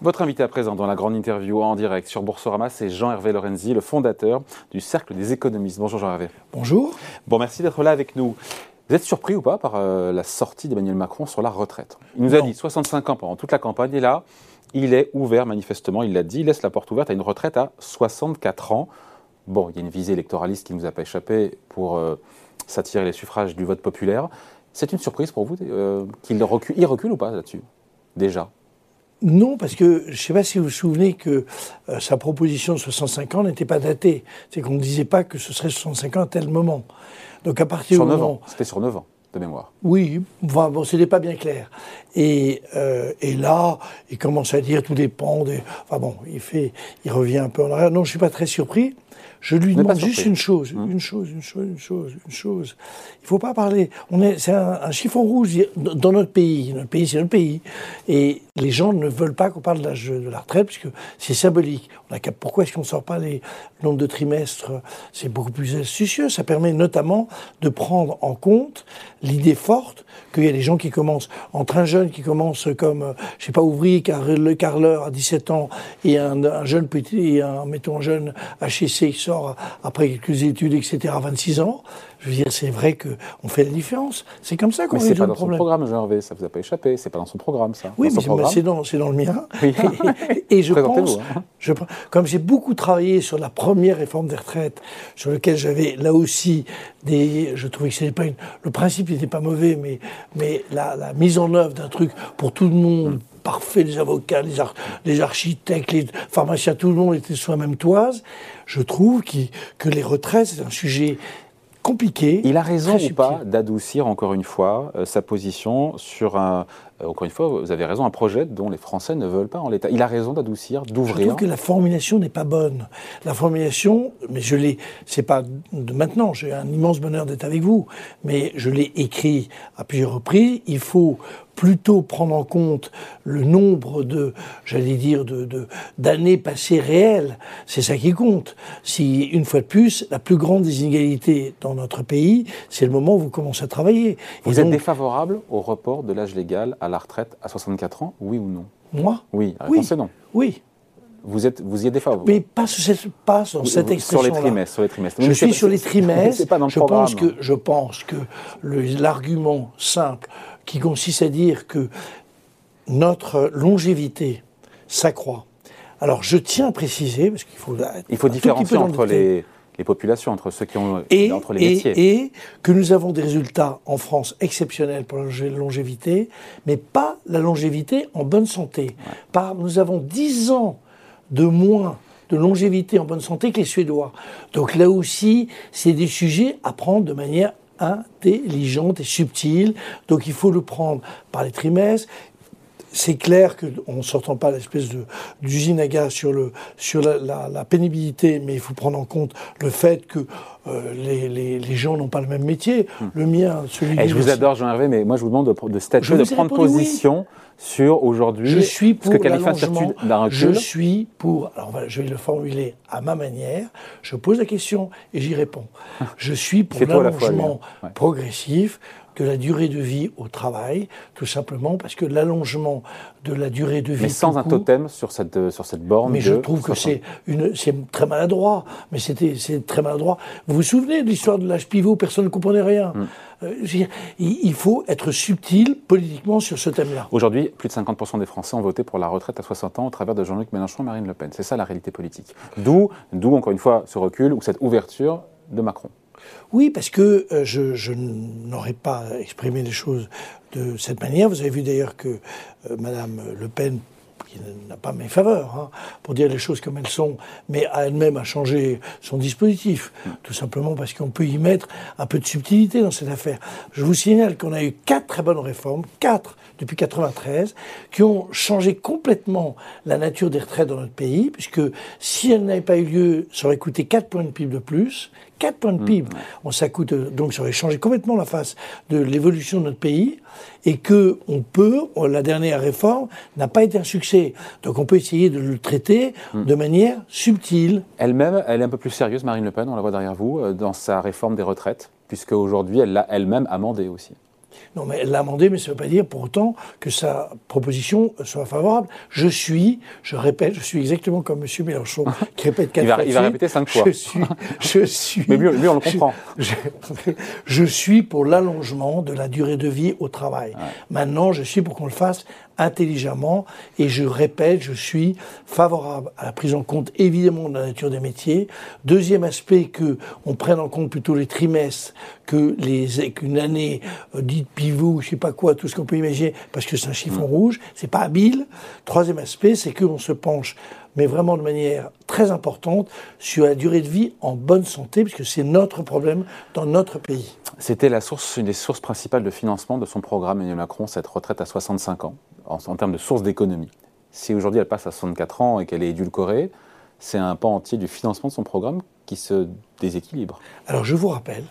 Votre invité à présent dans la grande interview en direct sur Boursorama, c'est Jean-Hervé Lorenzi, le fondateur du Cercle des économistes. Bonjour Jean-Hervé. Bonjour. Bon, merci d'être là avec nous. Vous êtes surpris ou pas par euh, la sortie d'Emmanuel Macron sur la retraite? Il nous a dit 65 ans pendant toute la campagne et là, il est ouvert manifestement, il l'a dit, il laisse la porte ouverte à une retraite à 64 ans. Bon, il y a une visée électoraliste qui ne nous a pas échappé pour euh, s'attirer les suffrages du vote populaire. C'est une surprise pour vous euh, qu'il recule, il recule ou pas là-dessus? Déjà? Non, parce que je ne sais pas si vous vous souvenez que euh, sa proposition de 65 ans n'était pas datée. C'est qu'on ne disait pas que ce serait 65 ans à tel moment. Donc à partir sur 9 ans. C'était sur 9 ans de mémoire. Oui, enfin, bon, c'était pas bien clair. Et, euh, et, là, il commence à dire tout dépend des. Enfin bon, il fait, il revient un peu en arrière. Non, je suis pas très surpris. Je lui demande juste une chose, hum. une chose, une chose, une chose, une chose. Il faut pas parler. On est, c'est un, chiffon rouge dans notre pays. Notre pays, c'est notre pays. Et les gens ne veulent pas qu'on parle de l'âge de la retraite puisque c'est symbolique. On a, pourquoi est-ce qu'on ne sort pas les nombres de trimestres? C'est beaucoup plus astucieux. Ça permet notamment de prendre en compte l'idée forte qu'il y a des gens qui commencent, entre un jeune qui commence comme, je sais pas, ouvrier, car le carleur à 17 ans, et un, jeune petit, un, mettons, un jeune HEC sort après quelques études, etc., à 26 ans. Je veux dire, c'est vrai qu'on fait la différence. C'est comme ça qu'on résout le problème. c'est pas dans son programme, Hervé, ça vous a pas échappé. C'est pas dans son programme, ça. Oui, mais c'est dans, dans, le mien. et, je pense, hein. je, comme j'ai beaucoup travaillé sur la première réforme des retraites, sur lequel j'avais là aussi des, je trouvais que c'était pas une, le principe n'était pas mauvais, mais, mais la, la mise en œuvre d'un truc pour tout le monde. Parfait, les avocats, les, les, architectes, les pharmaciens, tout le monde était sur la même toise. Je trouve que les retraites, c'est un sujet compliqué. Il a raison ou pas d'adoucir encore une fois euh, sa position sur un, encore une fois, vous avez raison, un projet dont les Français ne veulent pas en l'état. Il a raison d'adoucir, d'ouvrir. Je trouve que la formulation n'est pas bonne. La formulation, mais je l'ai, c'est pas de maintenant, j'ai un immense bonheur d'être avec vous, mais je l'ai écrit à plusieurs reprises. Il faut plutôt prendre en compte le nombre de, j'allais dire, de, d'années passées réelles. C'est ça qui compte. Si, une fois de plus, la plus grande des inégalités dans notre pays, c'est le moment où vous commencez à travailler. Vous êtes défavorable au report de l'âge légal à la retraite à 64 ans, oui ou non? Moi? Oui, la réponse est non. Oui. Vous, êtes, vous y êtes défavorable Mais pas, sur cette, pas sur cette expression Sur les trimestres. Sur les trimestres. Je suis sur les trimestres. Pas dans le je, pense que, je pense que l'argument simple qui consiste à dire que notre longévité s'accroît. Alors je tiens à préciser, parce qu'il faut... Il faut différencier entre les, les, populations, entre ceux qui ont... Et, entre les métiers. Et que nous avons des résultats en France exceptionnels pour la longévité, mais pas la longévité en bonne santé. Par, nous avons 10 ans de moins de longévité en bonne santé que les Suédois. Donc là aussi, c'est des sujets à prendre de manière intelligente et subtile. Donc il faut le prendre par les trimestres. C'est clair qu'on ne sortant pas l'espèce d'usine à gaz sur, le, sur la, pénibilité, mais il faut prendre en compte le fait que euh, les, les, gens n'ont pas le même métier. Hmm. Le mien, celui Et Je vous adore, Jean-Hervé, mais moi je vous demande de, de statuer, de prendre position sur aujourd'hui je suis pour l'allongement. Je suis pour. Alors je vais le formuler à ma manière. Je pose la question et j'y réponds. Je suis pour l'allongement progressif de la durée de vie au travail, tout simplement parce que l'allongement de la durée de vie. Mais sans un totem sur cette, sur cette borne. Mais je trouve que c'est très maladroit. Mais c'était très maladroit. Vous vous souvenez de l'histoire de l'âge pivot Personne ne comprenait rien. Mm. Euh, il faut être subtil politiquement sur ce thème-là. Aujourd'hui, plus de 50% des Français ont voté pour la retraite à 60 ans au travers de Jean-Luc Mélenchon et Marine Le Pen. C'est ça la réalité politique. D'où, encore une fois, ce recul ou cette ouverture de Macron. Oui, parce que euh, je, n'aurais pas exprimé les choses de cette manière. Vous avez vu d'ailleurs que euh, Madame Le Pen qui n'a pas mes faveurs, hein, pour dire les choses comme elles sont, mais elle-même a changé son dispositif, tout simplement parce qu'on peut y mettre un peu de subtilité dans cette affaire. Je vous signale qu'on a eu quatre très bonnes réformes, quatre depuis 93, qui ont changé complètement la nature des retraites dans notre pays, puisque si elles n'avaient pas eu lieu, ça aurait coûté 4 points de PIB de plus, 4 points de PIB. On, ça coûte, donc changé complètement la face de l'évolution de notre pays et que on peut, la dernière réforme n'a pas été un succès. Donc on peut essayer de le traiter hmm. de manière subtile. Elle-même, elle est un peu plus sérieuse, Marine Le Pen, on la voit derrière vous, euh, dans sa réforme des retraites, puisque aujourd'hui elle l'a elle-même amendée aussi. Non, mais elle l'a amendé, mais ça ne veut pas dire pour autant que sa proposition soit favorable. Je suis, je répète, je suis exactement comme M. Mélenchon, qui répète quatre il va, fois. Il va répéter cinq fois. Je suis, je suis. mais lui, lui on le comprend. Je, je, je suis pour l'allongement de la durée de vie au travail. Ouais. Maintenant, je suis pour qu'on le fasse intelligemment. Et je répète, je suis favorable à la prise en compte évidemment de la nature des métiers. Deuxième aspect, que on prenne en compte plutôt les trimestres que les qu'une année euh, dite pivot, je sais pas quoi, tout ce qu'on peut imaginer, parce que c'est un chiffon mmh. rouge, c'est pas habile. Troisième aspect, c'est qu'on se penche mais vraiment de manière très importante sur la durée de vie en bonne santé, puisque c'est notre problème dans notre pays. C'était la source, une des sources principales de financement de son programme Emmanuel Macron, cette retraite à 65 ans, en, termes de source d'économie. Si aujourd'hui elle passe à 64 ans et qu'elle est édulcorée, c'est un pan entier du financement de son programme qui se déséquilibre. Alors je vous rappelle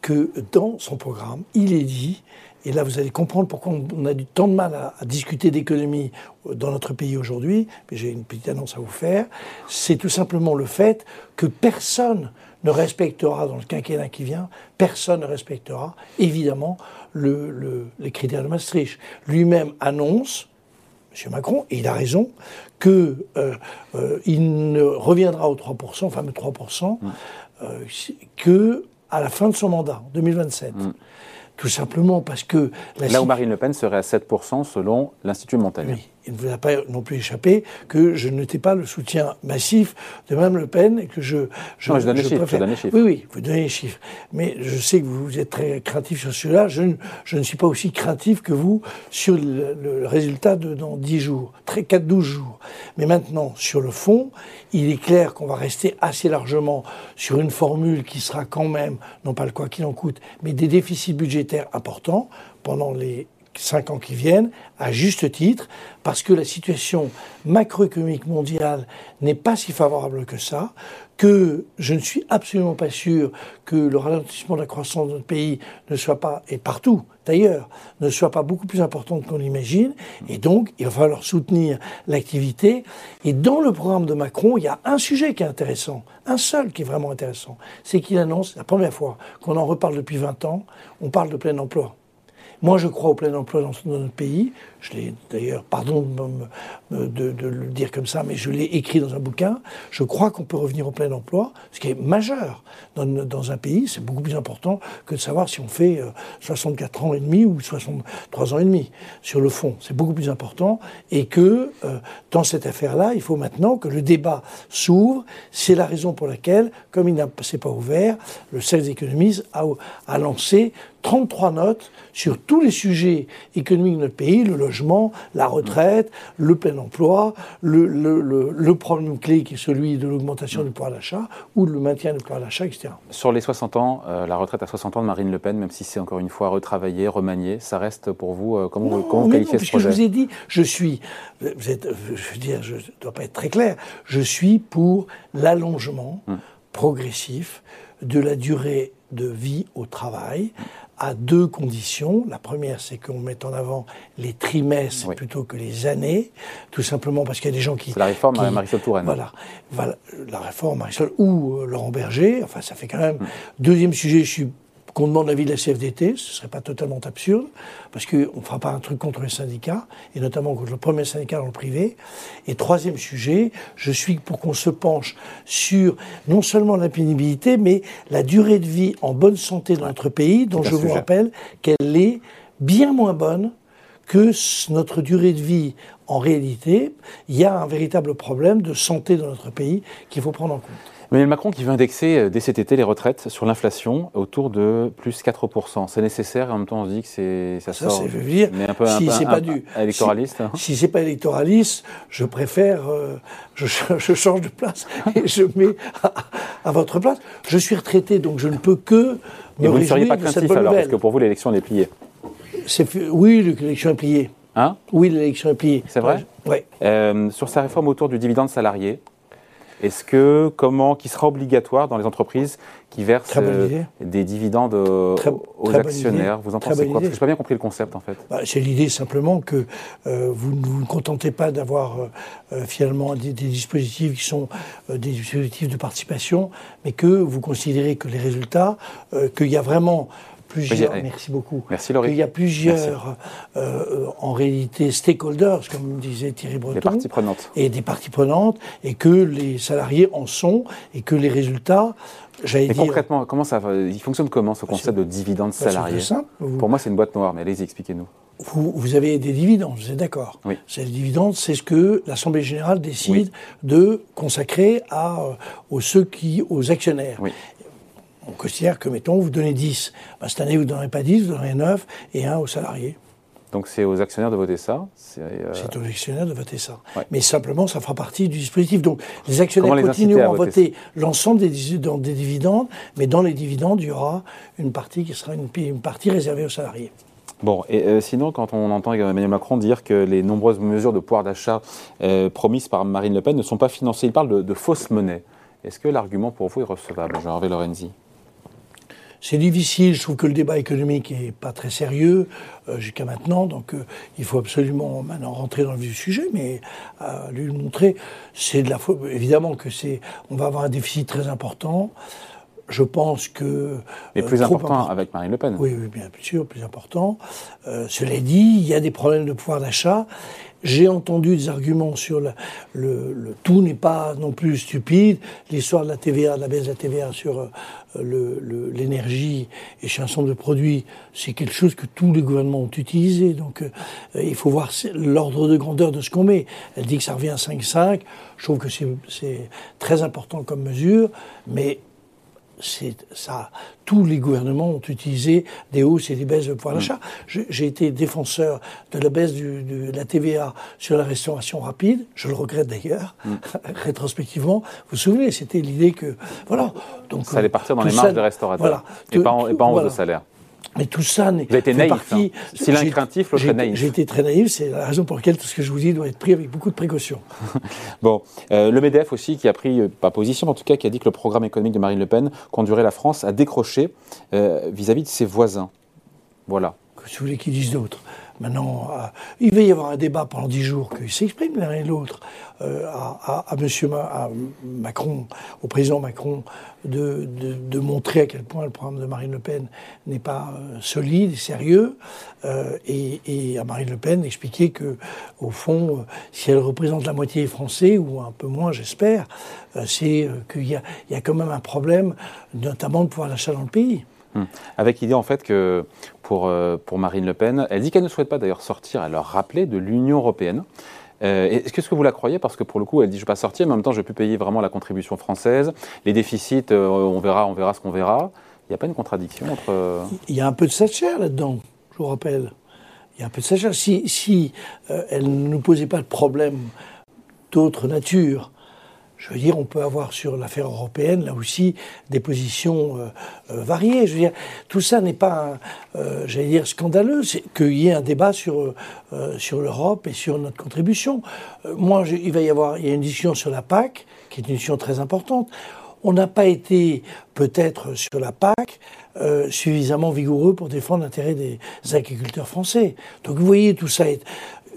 que dans son programme, il est dit et là, vous allez comprendre pourquoi on a du tant de mal à, à discuter d'économie dans notre pays aujourd'hui. Mais j'ai une petite annonce à vous faire. C'est tout simplement le fait que personne ne respectera, dans le quinquennat qui vient, personne ne respectera, évidemment, le, le, les critères de Maastricht. Lui-même annonce, M. Macron, et il a raison, qu'il euh, euh, ne reviendra aux 3%, enfin, 3%, mmh. euh, que à la fin de son mandat, en 2027. Mmh tout simplement parce que... Là où Marine Le Pen serait à 7% selon l'Institut Montaigne. Oui, il ne vous a pas non plus échappé que je n'étais pas le soutien massif de Mme Le Pen et que je... je non, je donne les chiffres, préfère... chiffres. Oui, oui, vous donnez les chiffres. Mais je sais que vous êtes très craintif sur cela. Je ne, je ne suis pas aussi craintif que vous sur le, le résultat de dans 10 jours, 4-12 jours. Mais maintenant, sur le fond, il est clair qu'on va rester assez largement sur une formule qui sera quand même, non pas le quoi qu'il en coûte, mais des déficits budgétaires importants pendant les cinq ans qui viennent, à juste titre, parce que la situation macroéconomique mondiale n'est pas si favorable que ça, que je ne suis absolument pas sûr que le ralentissement de la croissance de notre pays ne soit pas, et partout d'ailleurs, ne soit pas beaucoup plus important qu'on l'imagine, et donc il va falloir soutenir l'activité. Et dans le programme de Macron, il y a un sujet qui est intéressant, un seul qui est vraiment intéressant, c'est qu'il annonce, la première fois qu'on en reparle depuis 20 ans, on parle de plein emploi. Moi, je crois au plein emploi dans, notre pays. Je l'ai d'ailleurs, pardon de, le dire comme ça, mais je l'ai écrit dans un bouquin. Je crois qu'on peut revenir au plein emploi, ce qui est majeur dans, un pays. C'est beaucoup plus important que de savoir si on fait 64 ans et demi ou 63 ans et demi. Sur le fond, c'est beaucoup plus important. Et que euh, dans cette affaire-là, il faut maintenant que le débat s'ouvre. C'est la raison pour laquelle, comme il n'a pas ouvert, le Cercle des économistes a, a lancé 33 notes sur tous les sujets économiques de notre pays, le logement, la retraite, le plein emploi, le, le, le, le problème clé qui est celui de l'augmentation du pouvoir d'achat ou le maintien du pouvoir d'achat, etc. Sur les 60 ans, euh, la retraite à 60 ans de Marine Le Pen, même si c'est encore une fois retravaillé, remanié, ça reste pour vous, euh, comment, non, vous, comment vous qualifiez non, ce projet je vous ai dit, je suis, vous êtes, je veux dire, je ne dois pas être très clair, je suis pour l'allongement hum. progressif de la durée de vie au travail à deux conditions. La première, c'est qu'on mette en avant les trimestres oui. plutôt que les années, tout simplement parce qu'il y a des gens qui... La réforme qui, Marisol Touraine. Voilà, voilà, la réforme Marisol ou euh, Laurent Berger, enfin ça fait quand même... Mmh. Deuxième sujet, je suis qu'on demande l'avis de la CFDT, ce ne serait pas totalement absurde, parce qu'on ne fera pas un truc contre les syndicats, et notamment contre le premier syndicat dans le privé. Et troisième sujet, je suis pour qu'on se penche sur non seulement la pénibilité, mais la durée de vie en bonne santé dans notre pays, dont je vous rappelle qu'elle est bien moins bonne que notre durée de vie en réalité. Il y a un véritable problème de santé dans notre pays qu'il faut prendre en compte. Emmanuel Macron qui veut indexer euh, dès cet été les retraites sur l'inflation autour de plus 4%. C'est nécessaire et en même temps on se dit que c'est ça, ça sort. veut dire, mais un peu, si un, c'est pas du électoraliste. Si, hein. si c'est pas électoraliste, je préfère, euh, je, je, change de place et je mets à, à, votre place. Je suis retraité donc je ne peux que me et vous ne seriez pas craintif alors parce que pour vous l'élection elle est pliée. Oui, l'élection est pliée. Hein oui, l'élection est pliée. C'est vrai Oui. Euh, sur sa réforme autour du dividende salarié, est-ce que, comment, qui sera obligatoire dans les entreprises qui versent euh, des dividendes euh, très, aux très actionnaires? Vous en pensez quoi? Parce que je n'ai pas bien compris le concept en fait. Bah, C'est l'idée simplement que euh, vous ne vous contentez pas d'avoir finalement des, des, dispositifs qui sont des dispositifs de participation, mais que vous considérez que les résultats, qu'il y a vraiment plusieurs, merci beaucoup. Merci Laurie. Il y a plusieurs, euh, en réalité, stakeholders, comme disait Thierry Breton. Des parties prenantes. Et des parties prenantes, et que les salariés en sont, et que les résultats, j'allais dire. concrètement, comment ça, il fonctionne comment ce concept de dividende bah, salarié simple. Pour moi, c'est une boîte noire, mais allez-y, expliquez-nous. Vous, avez des dividendes, vous êtes d'accord Oui. Ces dividendes, c'est ce que l'Assemblée générale décide de consacrer à, euh, aux, ceux qui, aux actionnaires. Oui on considère que, mettons, vous donnez 10. Ben, cette année, vous ne donnerez pas 10, vous donnerez 9 et 1 aux salariés. Donc c'est aux actionnaires de voter ça C'est euh, aux actionnaires de voter ça. Mais simplement, ça fera partie du dispositif. Donc les actionnaires continueront à voter, l'ensemble des, des, dividendes, mais dans les dividendes, il y aura une partie qui sera une, une partie réservée aux salariés. Bon, et euh, sinon, quand on entend Emmanuel Macron dire que les nombreuses mesures de pouvoir d'achat euh, promises par Marine Le Pen ne sont pas financées, il parle de, de fausse monnaie. Est-ce que l'argument pour vous est recevable, Jean-Hervé Lorenzi? C'est difficile, je trouve que le débat économique n'est pas très sérieux euh, jusqu'à maintenant, donc euh, il faut absolument maintenant rentrer dans le vif du sujet, mais euh, lui montrer, c'est de la évidemment que c'est, on va avoir un déficit très important. Je pense que. Mais plus important avec Marine Le Pen. Oui, oui, bien sûr, plus important. cela dit, il y a des problèmes de pouvoir d'achat. J'ai entendu des arguments sur le, le, tout n'est pas non plus stupide. L'histoire de la TVA, de la baisse de la TVA sur euh, l'énergie et sur un certain nombre de produits, c'est quelque chose que tous les gouvernements ont utilisé. Donc euh, il faut voir l'ordre de grandeur de ce qu'on met. Elle dit que ça revient à 5,5. Je trouve que c'est très important comme mesure, mais ça, tous les gouvernements ont utilisé des hausses et des baisses de pouvoir d'achat. Mm. J'ai été défenseur de la baisse de la TVA sur la restauration rapide. Je le regrette d'ailleurs, mm. rétrospectivement. Vous vous souvenez, c'était l'idée que voilà. Donc ça allait partir dans les marges des restaurateurs et, pas en, et pas en hausse de salaire. Mais tout ça n'est. Vous avez été naïf. Partie, hein. Si l'un craintif, l'autre naïf. J'ai été très naïf. C'est la raison pour laquelle tout ce que je vous dis doit être pris avec beaucoup de précaution. bon, euh, le Medef aussi qui a pris euh, pas position, mais en tout cas qui a dit que le programme économique de Marine Le Pen conduirait la France à décrocher euh, vis-à-vis de ses voisins. Voilà. Que vous voulez qu'ils disent d'autres. Maintenant, euh, il va y avoir un débat pendant dix jours qu'ils s'expriment l'un et l'autre euh, à, à, Monsieur Macron, au président Macron, de, de, montrer à quel point le programme de Marine Le Pen n'est pas euh, solide sérieux, et, à Marine Le Pen d'expliquer que, au fond, si elle représente la moitié des Français ou un peu moins, j'espère, c'est qu'il y, y a, quand même un problème, notamment de pouvoir d'achat dans le pays. Hum. Avec l'idée en fait que pour, euh, pour Marine Le Pen, elle dit qu'elle ne souhaite pas d'ailleurs sortir, elle leur rappeler de l'Union européenne. Euh, Est-ce que, vous la croyez? Parce que pour le coup, elle dit je ne vais pas sortir, mais en même temps, je ne vais plus payer vraiment la contribution française. Les déficits, euh, on, verra, on verra ce qu'on verra. Il n'y a pas une contradiction entre. Il y a un peu de Thatcher là-dedans, je vous rappelle. Il y a un peu de Thatcher. Si, si elle ne nous posait pas de problème d'autre nature, je veux dire, on peut avoir sur l'affaire européenne, là aussi, des positions euh, euh, variées. Je veux dire, tout ça n'est pas, euh, j'allais dire, scandaleux. C'est qu'il y ait un débat sur, sur l'Europe et sur notre contribution. moi, il va y avoir, il y a une discussion sur la PAC, qui est une discussion très importante. On n'a pas été, peut-être, sur la PAC, suffisamment vigoureux pour défendre l'intérêt des agriculteurs français. Donc, vous voyez, tout ça est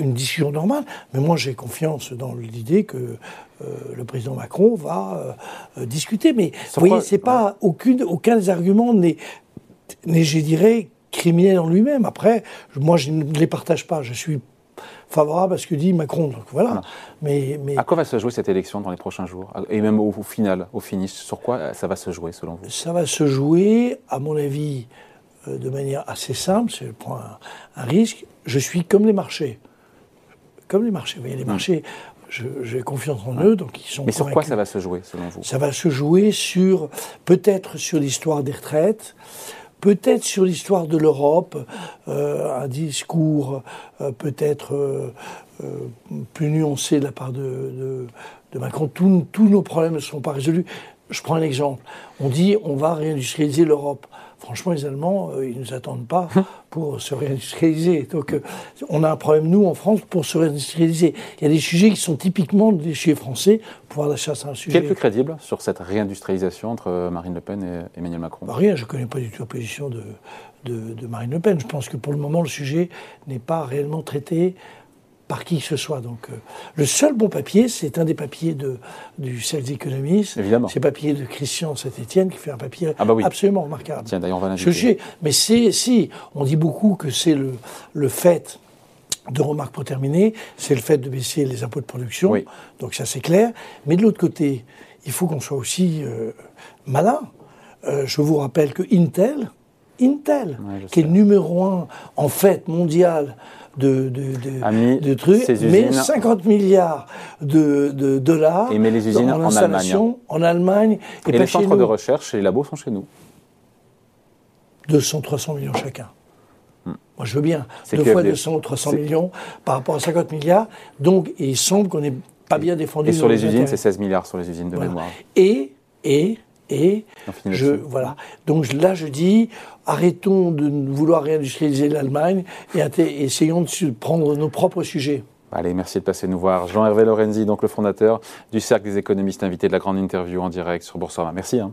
une discussion normale, mais moi j'ai confiance dans l'idée que euh, le président Macron va euh, discuter. Mais vous voyez, c'est pas aucune, aucun des arguments n'est, je dirais, criminel en lui-même. Après, moi je ne les partage pas. Je suis favorable à ce que dit Macron. Donc voilà. Mais, mais, À quoi va se jouer cette élection dans les prochains jours? Et même au, final, au finish, sur quoi ça va se jouer selon vous? Ça va se jouer, à mon avis, euh, de manière assez simple, c'est un, un risque. Je suis comme les marchés comme les marchés. Vous voyez, les hmm. marchés, j'ai confiance en eux, donc ils sont. Mais sur quoi ça va se jouer, selon vous? Ça va se jouer sur peut-être sur l'histoire des retraites, peut-être sur l'histoire de l'Europe, euh, un discours euh, peut-être euh, plus nuancé de la part de, de, Macron. Tous, tous nos problèmes ne sont pas résolus. Je prends un exemple. On dit on va réindustrialiser l'Europe. Franchement, les Allemands, euh, ils ne nous attendent pas hum. pour se réindustrialiser. Donc, euh, on a un problème, nous, en France, pour se réindustrialiser. Il y a des sujets qui sont typiquement des sujets français. Pouvoir d'achat, c'est un sujet. Qui est plus crédible sur cette réindustrialisation entre euh, Marine Le Pen et Emmanuel Macron? Bah, Rien, je ne connais pas du tout la position de, de, Marine Le Pen. Je pense que pour le moment, le sujet n'est pas réellement traité par qui que ce soit. Donc, euh, le seul bon papier, c'est un des papiers de, du Cercle des économistes. Évidemment. C'est le papier de Christian Saint-Etienne qui fait un papier Ah bah oui. absolument remarquable. Tiens, d'ailleurs, on va l'inviter. mais c'est, si, on dit beaucoup que c'est le, le fait de remarque pour terminer, c'est le fait de baisser les impôts de production. Oui. Donc ça, c'est clair. Mais de l'autre côté, il faut qu'on soit aussi euh, malin. Euh, je vous rappelle que Intel, Intel, Ouais, qui est sais. le numéro un en fait mondial de, de, de, A mis de trucs, usines- 50 milliards de, de dollars Et met les usines en en installation en Allemagne et, Et pas les centres de recherche et les labos sont chez nous. 200, 300 millions chacun. Moi, je veux bien. Hmm. Deux fois les- 200 ou 300 c'est- millions par rapport à 50 milliards. Donc, il semble qu'on n'est pas bien défendu. Et sur les usines, c'est 16 milliards sur les usines de Voilà. mémoire. Et, et, et, je, voilà. Donc là, je dis, arrêtons de vouloir réindustrialiser l'Allemagne et essayons de prendre nos propres sujets. Allez, merci de passer nous voir. Jean-Hervé Lorenzi, donc le fondateur du Cercle des économistes, invité de la grande interview en direct sur Boursorama. Merci. hein.